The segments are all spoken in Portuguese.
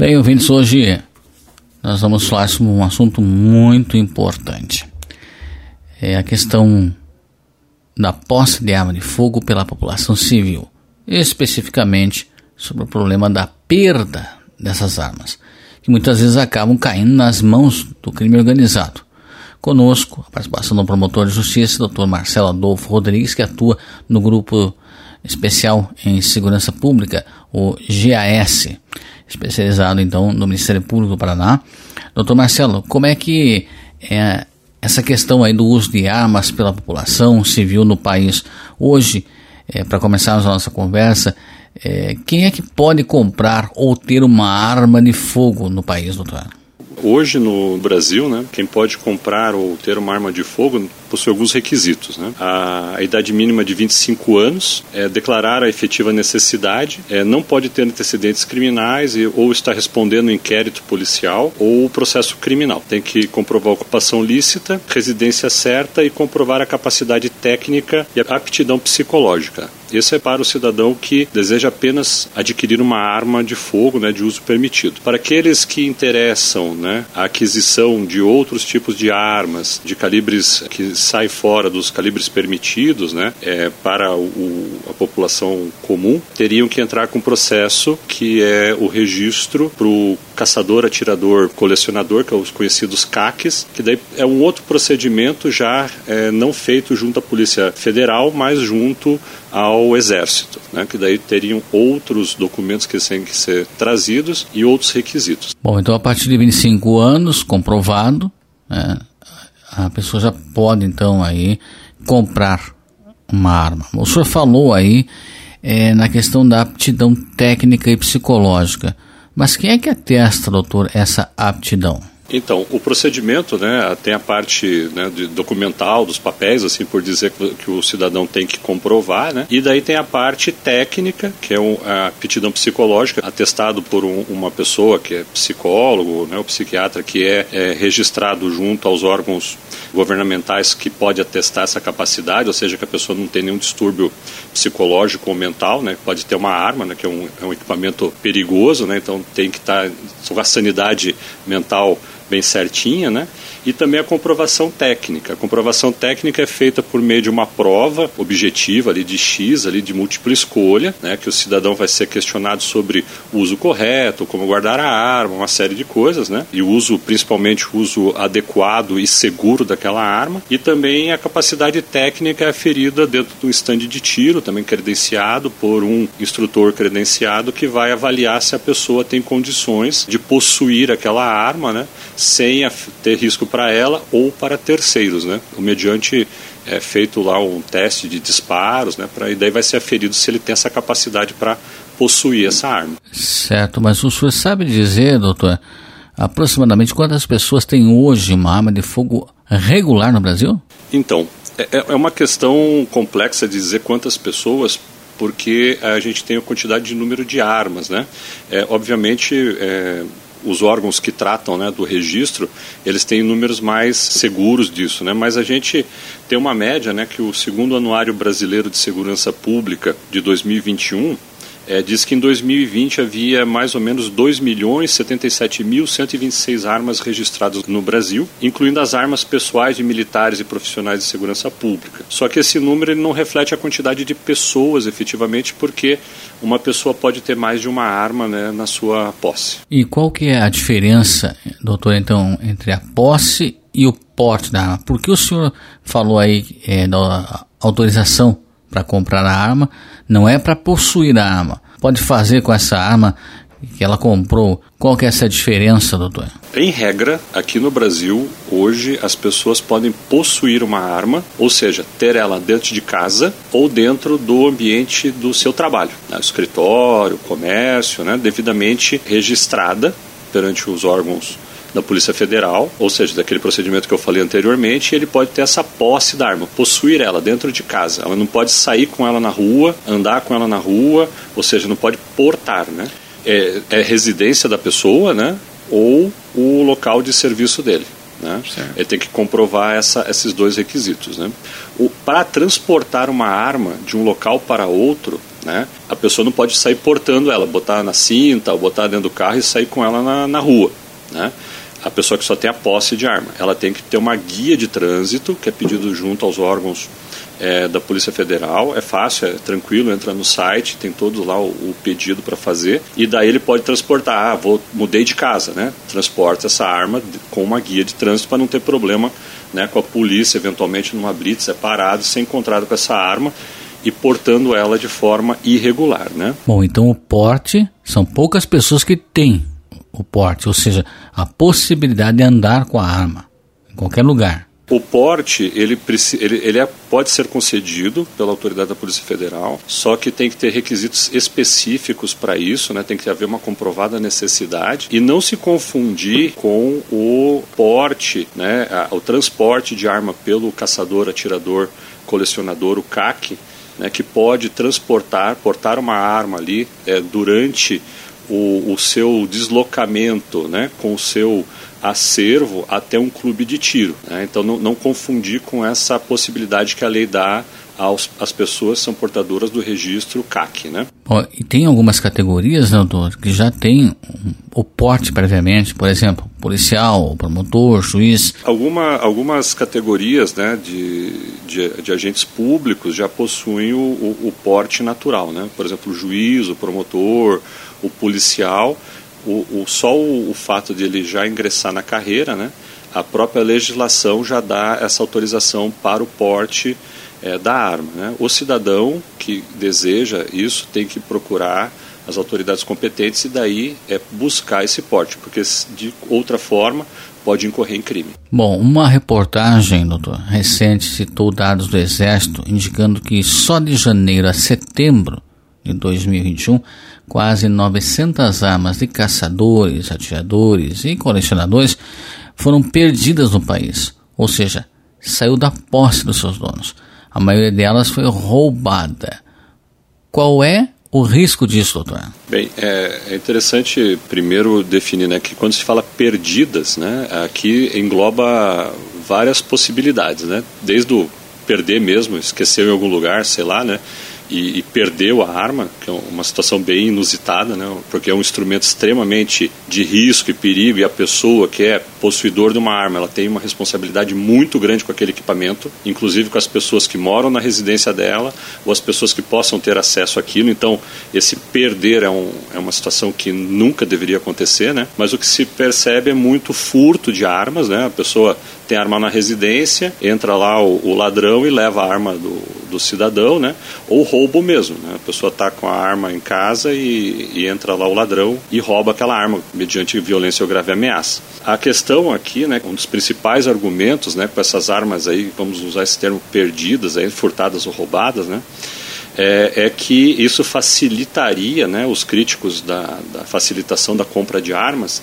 Bem, ouvintes, hoje nós vamos falar sobre um assunto muito importante. É a questão da posse de arma de fogo pela população civil, especificamente sobre o problema da perda dessas armas, que muitas vezes acabam caindo nas mãos do crime organizado. Conosco, a participação do promotor de justiça, Dr. Marcelo Adolfo Rodrigues, que atua no grupo especial em segurança pública, o GAS, especializado então no Ministério Público do Paraná. Doutor Marcelo, como é que é essa questão aí do uso de armas pela população civil no país hoje, é, para começarmos a nossa conversa, é, quem é que pode comprar ou ter uma arma de fogo no país, doutor? Hoje no Brasil, né, quem pode comprar ou ter uma arma de fogo possui alguns requisitos. Né? A, a, idade mínima de 25 anos, é declarar a efetiva necessidade, é, não pode ter antecedentes criminais e, ou estar respondendo inquérito policial ou processo criminal. Tem que comprovar ocupação lícita, residência certa e comprovar a capacidade técnica e a aptidão psicológica. Esse é para o cidadão que deseja apenas adquirir uma arma de fogo né, de uso permitido. Para aqueles que interessam né, a aquisição de outros tipos de armas, de calibres que saem fora dos calibres permitidos né, é, para o, a população comum, teriam que entrar com um processo que é o registro para o caçador, atirador, colecionador, que é os conhecidos CACs, que daí é um outro procedimento já é, não feito junto à Polícia Federal, mas junto ao Exército, né, que daí teriam outros documentos que têm que ser trazidos e outros requisitos. Bom, então a partir de 25 anos, comprovado, né, a pessoa já pode então aí comprar uma arma. O senhor falou aí é, na questão da aptidão técnica e psicológica, mas quem é que atesta, doutor, essa aptidão? Então, o procedimento, né, tem a parte né, documental dos papéis, assim por dizer que o cidadão tem que comprovar, né, e daí tem a parte técnica, que é um, a aptidão psicológica, atestado por um, uma pessoa que é psicólogo, né, o psiquiatra que é, é registrado junto aos órgãos governamentais que pode atestar essa capacidade, ou seja, que a pessoa não tem nenhum distúrbio psicológico ou mental, né, pode ter uma arma, né, que é um, é um equipamento perigoso, né, então tem que estar tá, a sanidade mental bem certinha, né? E também a comprovação técnica. A comprovação técnica é feita por meio de uma prova objetiva ali de X, ali de múltipla escolha, né? Que o cidadão vai ser questionado sobre o uso correto, como guardar a arma, uma série de coisas, né? E o uso, principalmente o uso adequado e seguro daquela arma. E também a capacidade técnica é aferida dentro do estande de tiro, também credenciado por um instrutor credenciado que vai avaliar se a pessoa tem condições de possuir aquela arma, né? Sem ter risco para ela ou para terceiros. Né? O mediante é feito lá um teste de disparos, né, pra, e daí vai ser aferido se ele tem essa capacidade para possuir essa arma. Certo, mas o senhor sabe dizer, doutor, aproximadamente quantas pessoas têm hoje uma arma de fogo regular no Brasil? Então, é, é, é uma questão complexa de dizer quantas pessoas, porque a gente tem a quantidade de número de armas, né? É, obviamente, é, os órgãos que tratam né, do registro, eles têm números mais seguros disso, né? mas a gente tem uma média né, que o segundo anuário brasileiro de segurança pública de 2021 é, diz que em 2020 havia mais ou menos 2 milhões 77 mil 126 armas registradas no Brasil, incluindo as armas pessoais de militares e profissionais de segurança pública. Só que esse número ele não reflete a quantidade de pessoas efetivamente, porque uma pessoa pode ter mais de uma arma né, na sua posse. E qual que é a diferença, doutor, então, entre a posse e o porte da arma? Por que o senhor falou aí é, da autorização para comprar a arma, não é para possuir a arma. Pode fazer com essa arma que ela comprou. Qual que é essa diferença, doutor? Em regra, aqui no Brasil, hoje as pessoas podem possuir uma arma, ou seja, ter ela dentro de casa ou dentro do ambiente do seu trabalho, né? escritório, comércio, né? devidamente registrada perante os órgãos da Polícia Federal, ou seja, daquele procedimento que eu falei anteriormente, ele pode ter essa posse da arma, possuir ela dentro de casa. Ela não pode sair com ela na rua, andar com ela na rua, ou seja, não pode portar, né? É, é residência da pessoa, né? Ou o local de serviço dele. Né? Ele tem que comprovar essa, esses dois requisitos. Né? Para transportar uma arma de um local para outro, né, a pessoa não pode sair portando ela, botar na cinta ou botar dentro do carro e sair com ela na, na rua. Né? A pessoa que só tem a posse de arma. Ela tem que ter uma guia de trânsito, que é pedido junto aos órgãos é, da Polícia Federal. É fácil, é tranquilo, entra no site, tem todo lá o, o pedido para fazer. E daí ele pode transportar, ah, vou, mudei de casa, né? Transporta essa arma com uma guia de trânsito para não ter problema né, com a polícia, eventualmente numa blitz, é parado, ser encontrado com essa arma e portando ela de forma irregular, né? Bom, então o porte são poucas pessoas que têm o porte, ou seja, a possibilidade de andar com a arma em qualquer lugar. O porte, ele, ele, ele é, pode ser concedido pela autoridade da Polícia Federal, só que tem que ter requisitos específicos para isso, né? tem que haver uma comprovada necessidade e não se confundir com o porte, né? o transporte de arma pelo caçador, atirador, colecionador, o CAC, né? que pode transportar, portar uma arma ali é, durante o, o seu deslocamento né? com o seu acervo até um clube de tiro. Né? Então, não, não, confundir com essa possibilidade que a lei dá aos, às pessoas que são portadoras do registro CAC. Né? Oh, e tem algumas categorias, né, doutor, que já tem o porte previamente, por exemplo, policial, promotor, juiz. Alguma, algumas categorias né, de, de, de agentes públicos já possuem o, o, o porte natural. Né? Por exemplo, o juiz, o promotor, o policial o, o, só o, o, fato de ele já ingressar na carreira, né, a própria legislação já dá essa autorização para o porte é, da arma. Né? O cidadão que deseja isso tem que procurar as autoridades competentes e daí é buscar esse porte, porque de outra forma pode incorrer em crime. Bom, uma reportagem, doutor, recente citou dados do Exército indicando que só de janeiro a setembro de 2021 quase 900 armas de caçadores, atiradores e colecionadores foram perdidas no país, ou seja, saiu da posse dos seus donos. A maioria delas foi roubada. Qual é o risco disso, doutor? Bem, é, é interessante primeiro definir né, que quando se fala perdidas, né, aqui engloba várias possibilidades, né, desde o perder mesmo, esqueceu em algum lugar, sei lá, né, e, e, perdeu a arma, que é uma situação bem inusitada, né? porque é um instrumento extremamente de risco e perigo, e a pessoa que é possuidor de uma arma, ela tem uma responsabilidade muito grande com aquele equipamento, inclusive com as pessoas que moram na residência dela, ou as pessoas que possam ter acesso àquilo. Então, esse perder é, um, é uma situação que nunca deveria acontecer, né? mas o que se percebe é muito furto de armas, né? a pessoa tem arma na residência, entra lá o, o ladrão e leva a arma do, do cidadão, né? ou roubo mesmo. Né? A pessoa está com a arma em casa e, e, entra lá o ladrão e rouba aquela arma mediante violência ou grave ameaça. A questão aqui, né, um dos principais argumentos, né, com essas armas aí, vamos usar esse termo perdidas, aí, furtadas ou roubadas, né, é, é, que isso facilitaria, né, os críticos da, da facilitação da compra de armas,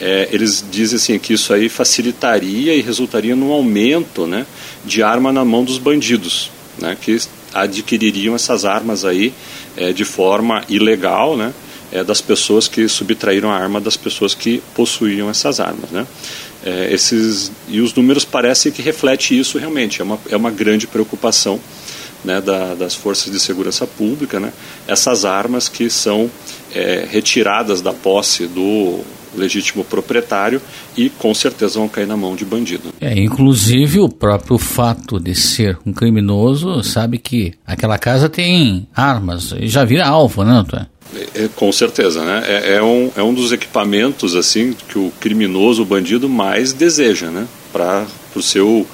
é, eles dizem assim que isso aí facilitaria e resultaria num aumento, né, de arma na mão dos bandidos, né, que adquiririam essas armas aí é, de forma ilegal, né, é, das pessoas que subtraíram a arma das pessoas que possuíam essas armas, né. É, esses e os números parecem que reflete isso realmente é uma é uma grande preocupação né, da, das forças de segurança pública, né, essas armas que são é, retiradas da posse do legítimo proprietário e com certeza vão cair na mão de bandido. É, inclusive o próprio fato de ser um criminoso sabe que aquela casa tem armas e já vira alvo, né, Antônio? É, é, com certeza, né? É, é, um, é um dos equipamentos assim que o criminoso, o bandido mais deseja, né? Para o seu,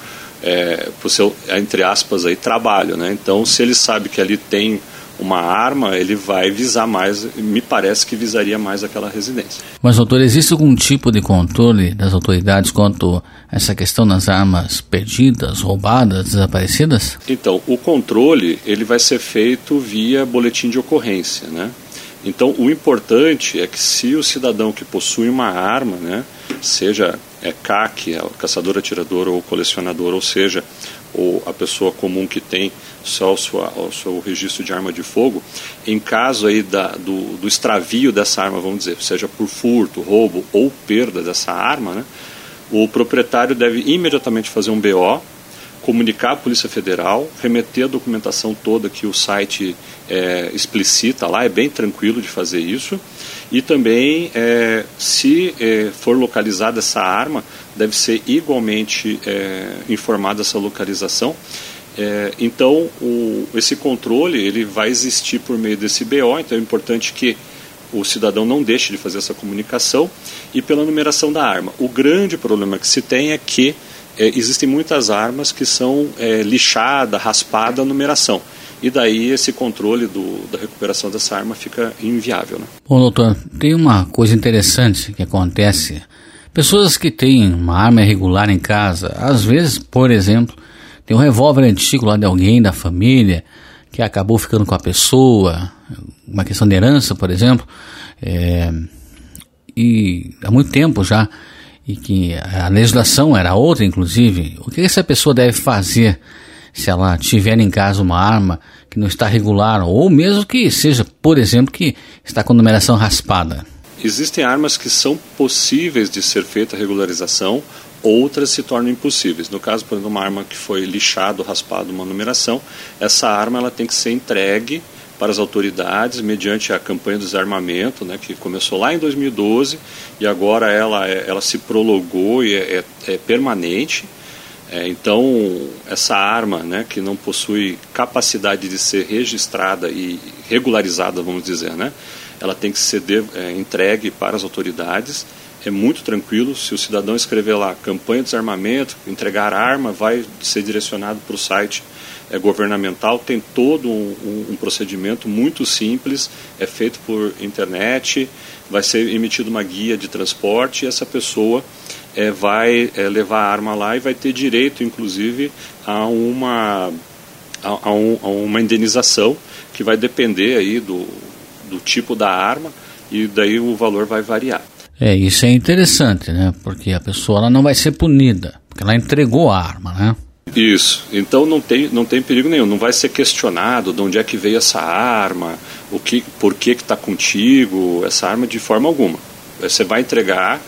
é, pro seu, entre aspas, aí, trabalho, né? Então, se ele sabe que ali tem uma arma, ele vai visar mais, me parece que visaria mais aquela residência. Mas, doutor, existe algum tipo de controle das autoridades quanto a essa questão das armas perdidas, roubadas, desaparecidas? Então, o controle ele vai ser feito via boletim de ocorrência, né? Então, o importante é que se o cidadão que possui uma arma, né, seja é CAC, é caçador, atirador ou colecionador, ou seja, ou a pessoa comum que tem só o, sua, o seu registro de arma de fogo, em caso aí da, do, do extravio dessa arma, vamos dizer, seja por furto, roubo ou perda dessa arma, né, o proprietário deve imediatamente fazer um BO, comunicar à Polícia Federal, remeter a documentação toda que o site é, explicita lá, é bem tranquilo de fazer isso. E também, é, se é, for localizada essa arma, deve ser igualmente é, informada essa localização. É, então, o, esse controle ele vai existir por meio desse BO, então é importante que o cidadão não deixe de fazer essa comunicação e pela numeração da arma. O grande problema que se tem é que é, existem muitas armas que são é, lixada, raspada a numeração. E daí esse controle do, da recuperação dessa arma fica inviável. Né? Bom, doutor, tem uma coisa interessante que acontece. Pessoas que têm uma arma irregular em casa, às vezes, por exemplo, tem um revólver antigo lá de alguém da família que acabou ficando com a pessoa, uma questão de herança, por exemplo, é, e há muito tempo já e que a legislação era outra, inclusive, o que essa pessoa deve fazer se ela tiver em casa uma arma que não está regular, ou mesmo que seja, por exemplo, que está com numeração raspada? Existem armas que são possíveis de ser feita regularização, outras se tornam impossíveis. No caso, por exemplo, uma arma que foi lixado, raspado uma numeração, essa arma ela tem que ser entregue para as autoridades mediante a campanha do desarmamento, né, que começou lá em 2012 e agora ela, é, ela se prolongou e é, é, é permanente. É, então, essa arma né, que não possui capacidade de ser registrada e regularizada, vamos dizer, né, ela tem que ser de, é, entregue para as autoridades. É muito tranquilo, se o cidadão escrever lá campanha de desarmamento, entregar arma, vai ser direcionado para o site é, governamental tem todo um, um, um, procedimento muito simples, é feito por internet, vai ser emitida uma guia de transporte e essa pessoa é, vai é, levar a arma lá e vai ter direito, inclusive, a uma, a, a, um, a uma indenização que vai depender aí do, do tipo da arma e daí o valor vai variar. É, isso é interessante, né? Porque a pessoa ela não vai ser punida, porque ela entregou a arma, né? Isso. Então não tem, não tem perigo nenhum. Não vai ser questionado de onde é que veio essa arma, o que, por que está contigo, essa arma de forma alguma. Você vai entregar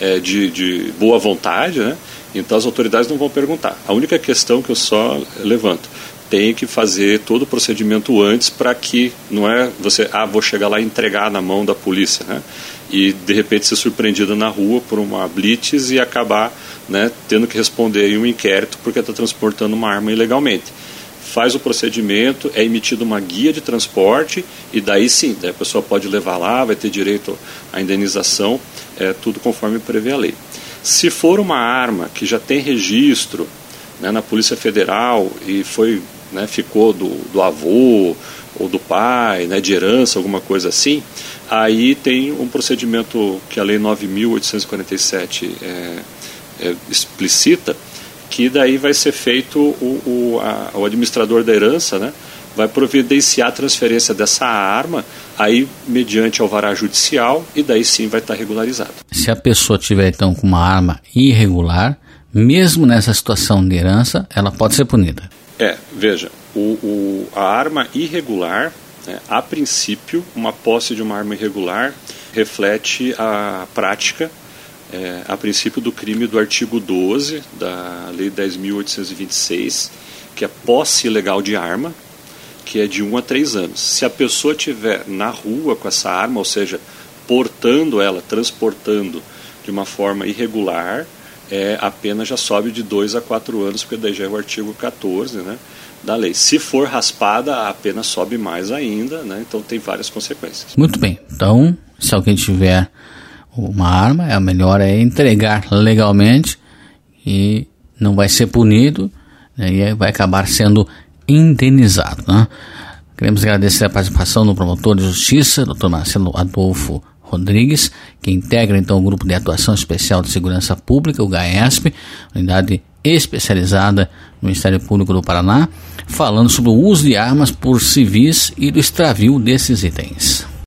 é, de, de boa vontade, né? Então as autoridades não vão perguntar. A única questão que eu só levanto tem que fazer todo o procedimento antes para que não é você ah vou chegar lá e entregar na mão da polícia, né? E de repente ser surpreendido na rua por uma blitz e acabar né, tendo que responder em um inquérito porque está transportando uma arma ilegalmente. Faz o procedimento, é emitida uma guia de transporte e daí sim, daí a pessoa pode levar lá, vai ter direito à indenização, é, tudo conforme prevê a lei. Se for uma arma que já tem registro né, na Polícia Federal e foi, né, ficou do, do avô ou do pai, né, de herança, alguma coisa assim, aí tem um procedimento que a Lei 9.847 é, é, explicita que daí vai ser feito o, o, a, o administrador da herança, né, vai providenciar a transferência dessa arma aí mediante alvará judicial e daí sim vai estar regularizado. Se a pessoa tiver então com uma arma irregular, mesmo nessa situação de herança, ela pode ser punida. É, veja, o, o a arma irregular, né, a princípio, uma posse de uma arma irregular reflete a prática é, a princípio do crime do artigo 12 da Lei 10.826, que é posse ilegal de arma, que é de 1 a 3 anos. Se a pessoa estiver na rua com essa arma, ou seja, portando ela, transportando de uma forma irregular, é, a pena já sobe de 2 a 4 anos, porque daí já é o artigo 14 né, da lei. Se for raspada, a pena sobe mais ainda, né, então tem várias consequências. Muito bem. Então, se alguém tiver uma arma, é melhor é entregar legalmente e não vai ser punido né, e vai acabar sendo indenizado. Né? Queremos agradecer a participação do promotor de justiça, Dr. Marcelo Adolfo Rodrigues, que integra então o Grupo de Atuação Especial de Segurança Pública, o GAESP, unidade especializada no Ministério Público do Paraná, falando sobre o uso de armas por civis e do extravio desses itens.